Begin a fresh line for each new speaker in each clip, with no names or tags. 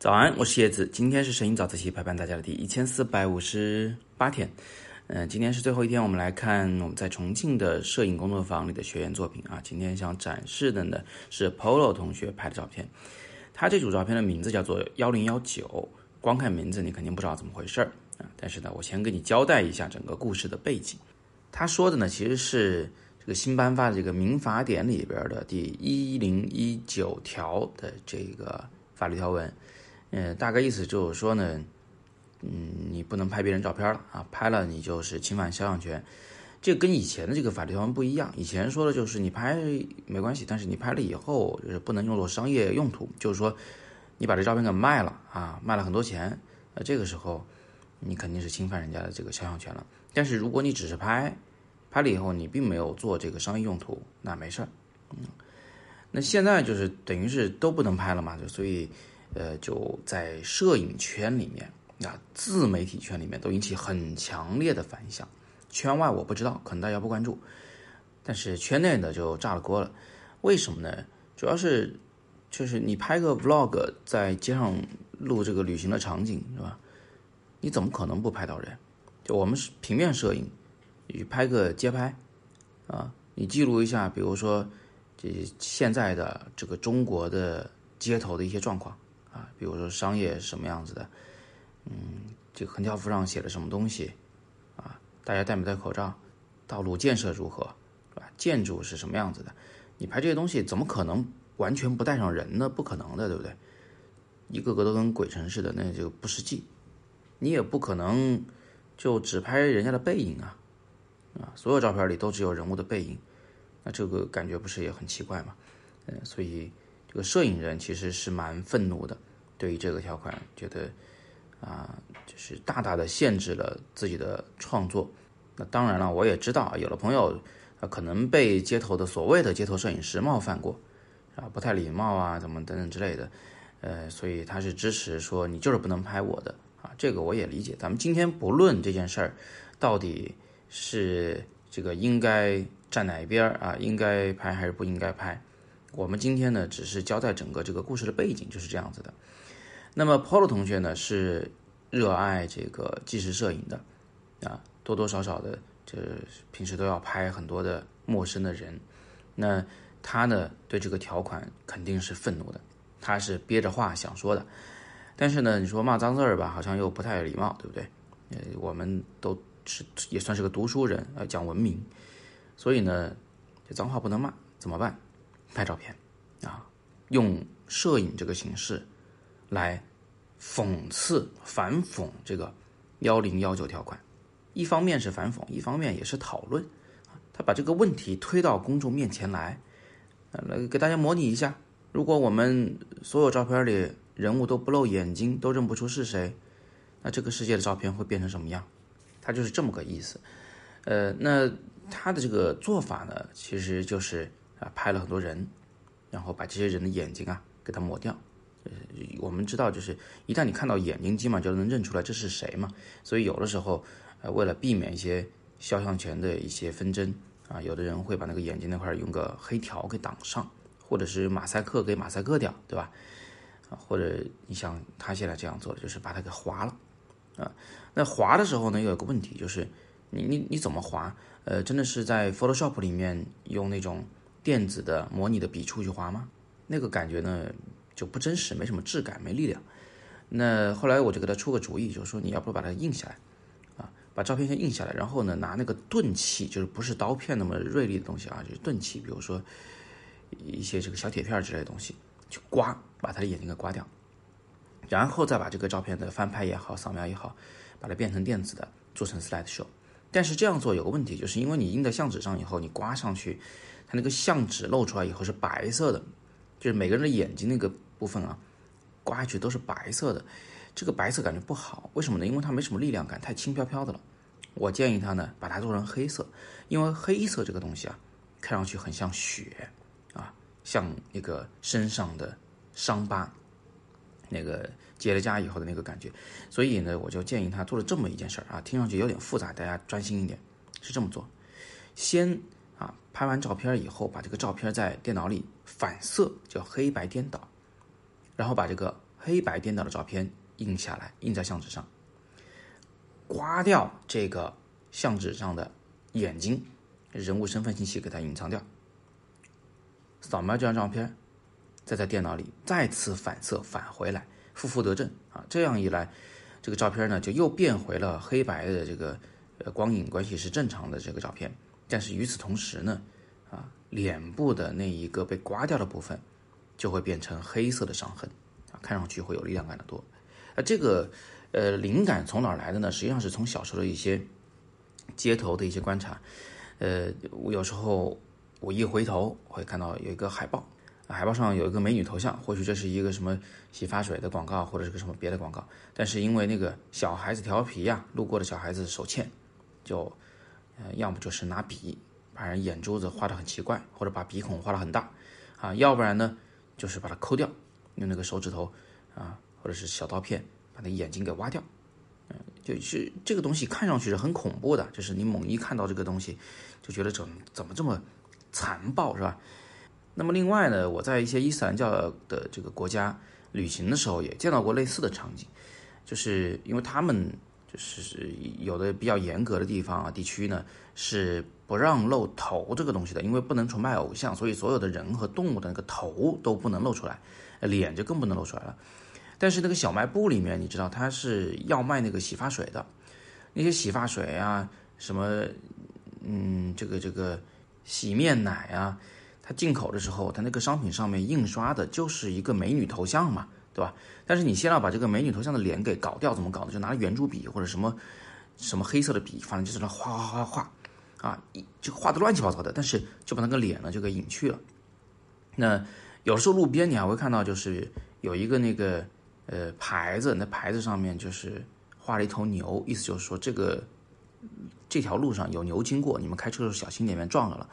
早安，我是叶子，今天是摄影早自习陪伴大家的第一千四百五十八天，嗯，今天是最后一天，我们来看我们在重庆的摄影工作坊里的学员作品啊。今天想展示的呢是 Polo 同学拍的照片，他这组照片的名字叫做幺零幺九，光看名字你肯定不知道怎么回事儿啊。但是呢，我先给你交代一下整个故事的背景。他说的呢其实是这个新颁发的这个民法典里边的第一零一九条的这个法律条文。嗯，大概意思就是说呢，嗯，你不能拍别人照片了啊，拍了你就是侵犯肖像权。这跟以前的这个法律条文不一样，以前说的就是你拍没关系，但是你拍了以后就是不能用作商业用途，就是说你把这照片给卖了啊，卖了很多钱，那这个时候你肯定是侵犯人家的这个肖像权了。但是如果你只是拍，拍了以后你并没有做这个商业用途，那没事儿。嗯，那现在就是等于是都不能拍了嘛，就所以。呃，就在摄影圈里面，啊，自媒体圈里面都引起很强烈的反响。圈外我不知道，可能大家不关注，但是圈内的就炸了锅了。为什么呢？主要是就是你拍个 vlog 在街上录这个旅行的场景，是吧？你怎么可能不拍到人？就我们是平面摄影，你拍个街拍，啊，你记录一下，比如说这现在的这个中国的街头的一些状况。啊，比如说商业是什么样子的，嗯，这个横条幅上写了什么东西，啊，大家戴没戴口罩，道路建设如何，是吧？建筑是什么样子的？你拍这些东西怎么可能完全不带上人呢？不可能的，对不对？一个个都跟鬼城似的，那就不实际。你也不可能就只拍人家的背影啊，啊，所有照片里都只有人物的背影，那这个感觉不是也很奇怪吗？嗯，所以。这个摄影人其实是蛮愤怒的，对于这个条款，觉得啊，就是大大的限制了自己的创作。那当然了，我也知道有的朋友啊，可能被街头的所谓的街头摄影师冒犯过，啊，不太礼貌啊，怎么等等之类的，呃，所以他是支持说你就是不能拍我的啊，这个我也理解。咱们今天不论这件事儿到底是这个应该站哪一边啊，应该拍还是不应该拍。我们今天呢，只是交代整个这个故事的背景就是这样子的。那么 Polo 同学呢，是热爱这个纪实摄影的，啊，多多少少的，这平时都要拍很多的陌生的人。那他呢，对这个条款肯定是愤怒的，他是憋着话想说的。但是呢，你说骂脏字儿吧，好像又不太礼貌，对不对？呃，我们都是也算是个读书人，要讲文明，所以呢，这脏话不能骂，怎么办？拍照片，啊，用摄影这个形式来讽刺、反讽这个幺零幺九条款，一方面是反讽，一方面也是讨论。他把这个问题推到公众面前来，来给大家模拟一下：如果我们所有照片里人物都不露眼睛，都认不出是谁，那这个世界的照片会变成什么样？他就是这么个意思。呃，那他的这个做法呢，其实就是。啊，拍了很多人，然后把这些人的眼睛啊给它抹掉。呃，我们知道，就是一旦你看到眼睛，基本上就能认出来这是谁嘛。所以有的时候，呃，为了避免一些肖像权的一些纷争啊，有的人会把那个眼睛那块用个黑条给挡上，或者是马赛克给马赛克掉，对吧？啊，或者你像他现在这样做的，就是把它给划了。啊，那划的时候呢，又有个问题，就是你你你怎么划？呃，真的是在 Photoshop 里面用那种。电子的模拟的笔触去划吗？那个感觉呢就不真实，没什么质感，没力量。那后来我就给他出个主意，就是说你要不把它印下来，啊，把照片先印下来，然后呢拿那个钝器，就是不是刀片那么锐利的东西啊，就是钝器，比如说一些这个小铁片之类的东西，去刮，把他的眼睛给刮掉，然后再把这个照片的翻拍也好，扫描也好，把它变成电子的，做成 slide show。但是这样做有个问题，就是因为你印在相纸上以后，你刮上去。它那个相纸露出来以后是白色的，就是每个人的眼睛那个部分啊，刮下去都是白色的，这个白色感觉不好。为什么呢？因为它没什么力量感，太轻飘飘的了。我建议他呢，把它做成黑色，因为黑色这个东西啊，看上去很像血啊，像那个身上的伤疤，那个结了痂以后的那个感觉。所以呢，我就建议他做了这么一件事儿啊，听上去有点复杂，大家专心一点，是这么做，先。啊，拍完照片以后，把这个照片在电脑里反色，叫黑白颠倒，然后把这个黑白颠倒的照片印下来，印在相纸上，刮掉这个相纸上的眼睛、人物身份信息，给它隐藏掉，扫描这张照片，再在电脑里再次反射返回来，负负得正啊！这样一来，这个照片呢就又变回了黑白的这个呃光影关系是正常的这个照片，但是与此同时呢，啊，脸部的那一个被刮掉的部分就会变成黑色的伤痕啊。看上去会有力量感的多，啊，这个呃灵感从哪来的呢？实际上是从小时候的一些街头的一些观察，呃，我有时候我一回头会看到有一个海报，海报上有一个美女头像，或许这是一个什么洗发水的广告，或者是个什么别的广告，但是因为那个小孩子调皮呀，路过的小孩子手欠，就呃要么就是拿笔把人眼珠子画得很奇怪，或者把鼻孔画得很大，啊，要不然呢就是把它抠掉。用那个手指头啊，或者是小刀片，把那眼睛给挖掉，嗯，就是这个东西看上去是很恐怖的，就是你猛一看到这个东西，就觉得怎怎么这么残暴，是吧？那么另外呢，我在一些伊斯兰教的这个国家旅行的时候，也见到过类似的场景，就是因为他们就是有的比较严格的地方啊地区呢，是不让露头这个东西的，因为不能崇拜偶像，所以所有的人和动物的那个头都不能露出来。脸就更不能露出来了，但是那个小卖部里面，你知道他是要卖那个洗发水的，那些洗发水啊，什么，嗯，这个这个洗面奶啊，进口的时候，它那个商品上面印刷的就是一个美女头像嘛，对吧？但是你先要把这个美女头像的脸给搞掉，怎么搞的？就拿圆珠笔或者什么什么黑色的笔，反正就是那画画画画，啊，一就画的乱七八糟的，但是就把那个脸呢就给隐去了，那。有时候路边你还会看到，就是有一个那个呃牌子，那牌子上面就是画了一头牛，意思就是说这个这条路上有牛经过，你们开车的时候小心点，别撞着了。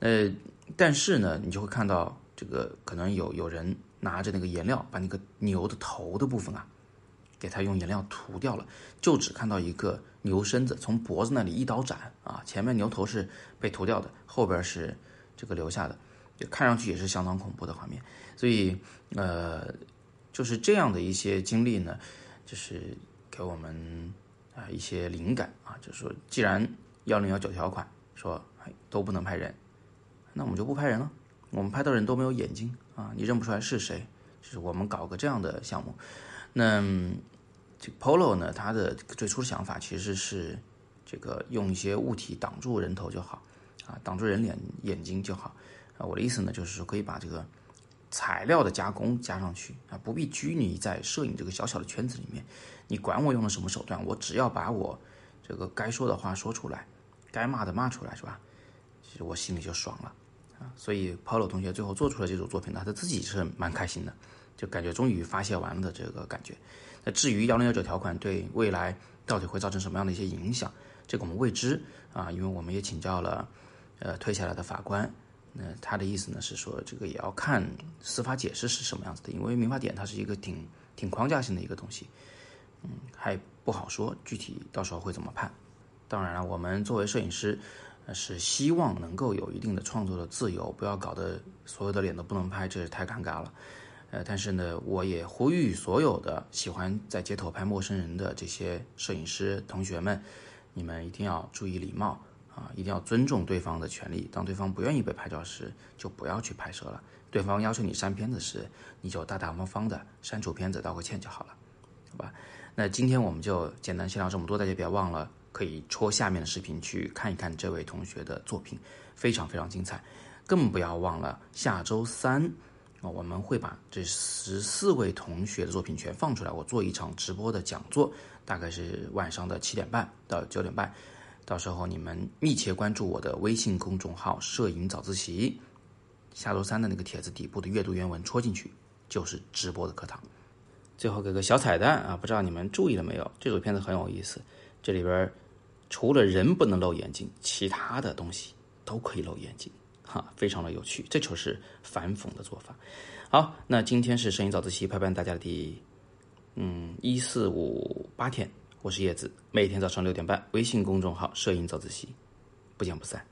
呃，但是呢，你就会看到这个可能有有人拿着那个颜料，把那个牛的头的部分啊，给它用颜料涂掉了，就只看到一个牛身子从脖子那里一刀斩啊，前面牛头是被涂掉的，后边是这个留下的。看上去也是相当恐怖的画面，所以，呃，就是这样的一些经历呢，就是给我们啊一些灵感啊，就是说，既然幺零幺九条款说都不能拍人，那我们就不拍人了。我们拍到人都没有眼睛啊，你认不出来是谁，就是我们搞个这样的项目。那这个 Polo 呢，它的最初的想法其实是这个用一些物体挡住人头就好啊，挡住人脸眼睛就好。啊，我的意思呢，就是说可以把这个材料的加工加上去啊，不必拘泥在摄影这个小小的圈子里面。你管我用了什么手段，我只要把我这个该说的话说出来，该骂的骂出来，是吧？其实我心里就爽了所以 Polo 同学最后做出了这组作品呢，他自己是蛮开心的，就感觉终于发泄完了的这个感觉。那至于幺零幺九条款对未来到底会造成什么样的一些影响，这个我们未知啊，因为我们也请教了呃退下来的法官。那他的意思呢是说，这个也要看司法解释是什么样子的，因为民法典它是一个挺挺框架性的一个东西，嗯，还不好说具体到时候会怎么判。当然了，我们作为摄影师，是希望能够有一定的创作的自由，不要搞得所有的脸都不能拍，这是太尴尬了。呃，但是呢，我也呼吁所有的喜欢在街头拍陌生人的这些摄影师同学们，你们一定要注意礼貌。啊，一定要尊重对方的权利。当对方不愿意被拍照时，就不要去拍摄了。对方要求你删片子时，你就大大方方的删除片子，道个歉就好了，好吧？那今天我们就简单先聊这么多，大家别忘了可以戳下面的视频去看一看这位同学的作品，非常非常精彩。更不要忘了下周三啊，我们会把这十四位同学的作品全放出来，我做一场直播的讲座，大概是晚上的七点半到九点半。到时候你们密切关注我的微信公众号“摄影早自习”，下周三的那个帖子底部的阅读原文戳进去就是直播的课堂。最后给个小彩蛋啊，不知道你们注意了没有？这组片子很有意思，这里边除了人不能露眼睛，其他的东西都可以露眼睛，哈，非常的有趣，这就是反讽的做法。好，那今天是摄影早自习陪伴大家的第嗯一四五八天。我是叶子，每天早上六点半，微信公众号“摄影早自习”，不见不散。